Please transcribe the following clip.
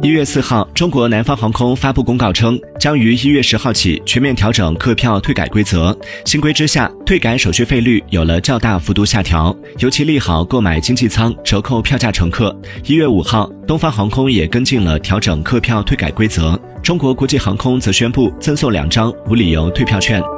一月四号中国南方航空发布公告称将于一月十号起全面调整客票退改规则新规之下退改手续费率有了较大幅度下调尤其利好购买经济舱折扣票价乘客一月五号东方航空也跟进了调整客票退改规则中国国际航空则宣布赠送两张无理由退票券。